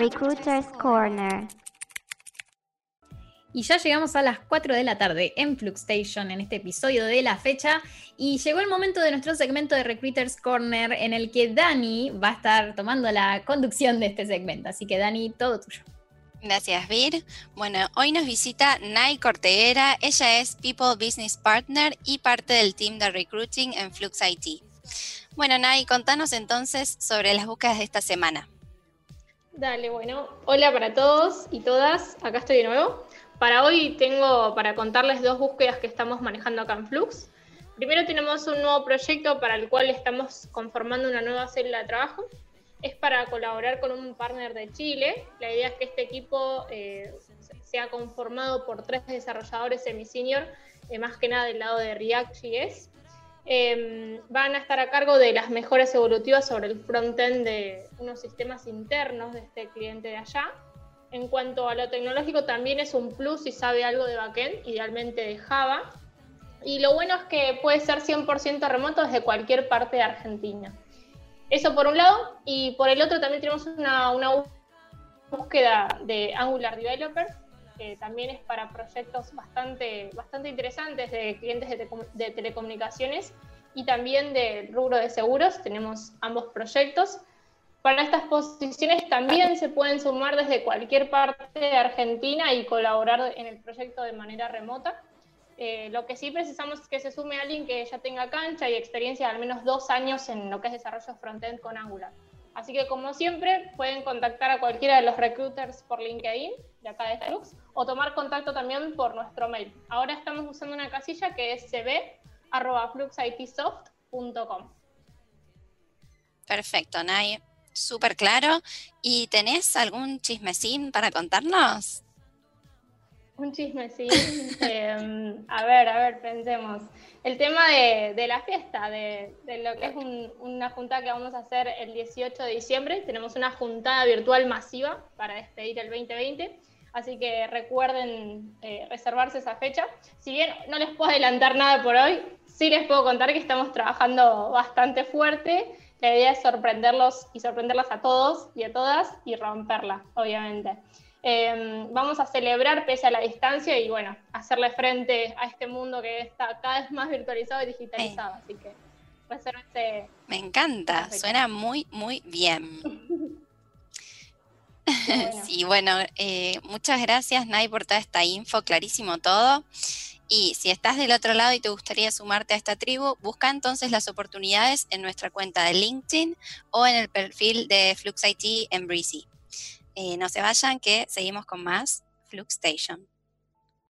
Recruiters Corner. Y ya llegamos a las 4 de la tarde en Fluxstation en este episodio de la fecha. Y llegó el momento de nuestro segmento de Recruiters Corner en el que Dani va a estar tomando la conducción de este segmento. Así que Dani, todo tuyo. Gracias, Vir. Bueno, hoy nos visita Nay Corteguera. Ella es People Business Partner y parte del team de recruiting en Flux IT. Bueno, Nay, contanos entonces sobre las búsquedas de esta semana. Dale, bueno, hola para todos y todas. Acá estoy de nuevo. Para hoy tengo para contarles dos búsquedas que estamos manejando acá en Flux. Primero tenemos un nuevo proyecto para el cual estamos conformando una nueva célula de trabajo es para colaborar con un partner de Chile. La idea es que este equipo eh, sea conformado por tres desarrolladores semi-senior, eh, más que nada del lado de React.js. Eh, van a estar a cargo de las mejoras evolutivas sobre el frontend de unos sistemas internos de este cliente de allá. En cuanto a lo tecnológico, también es un plus si sabe algo de backend, idealmente de Java. Y lo bueno es que puede ser 100% remoto desde cualquier parte de Argentina. Eso por un lado, y por el otro también tenemos una, búsqueda de Angular Developer, que también es para proyectos bastante, bastante interesantes de clientes de, telecomunicaciones y también de rubro de seguros. Tenemos ambos proyectos. Para estas posiciones también se pueden sumar desde cualquier parte de Argentina y colaborar en el proyecto de manera remota. Eh, lo que sí precisamos es que se sume alguien que ya tenga cancha y experiencia de al menos dos años en lo que es desarrollo frontend con Angular. Así que como siempre pueden contactar a cualquiera de los recruiters por LinkedIn de acá de Flux o tomar contacto también por nuestro mail. Ahora estamos usando una casilla que es cb.fluxitsoft.com. Perfecto, Nay. Súper claro. ¿Y tenés algún chismecín para contarnos? Un chisme, sí. Em, a ver, a ver, pensemos. El tema de, la fiesta, de, lo que es una junta que vamos a hacer el 18 de diciembre. Tenemos una juntada virtual masiva para despedir el 2020. Así que recuerden eh, reservarse esa fecha. Si bien no les puedo adelantar nada por hoy, sí les puedo contar que estamos trabajando bastante fuerte. La idea es sorprenderlos y sorprenderlas a todos y a todas y romperla, obviamente. Em, vamos a celebrar pese a la distancia y bueno, hacerle frente a este mundo que está cada vez más virtualizado y digitalizado. Así que este Me encanta, suena muy, muy bien. Sí, bueno, eh, muchas gracias Nay por toda esta info, clarísimo todo. Y si estás del otro lado y te gustaría sumarte a esta tribu, busca entonces las oportunidades en nuestra cuenta de LinkedIn o en el perfil de FluxIT en Breezy. Eh, no se vayan que seguimos con más Flux Station.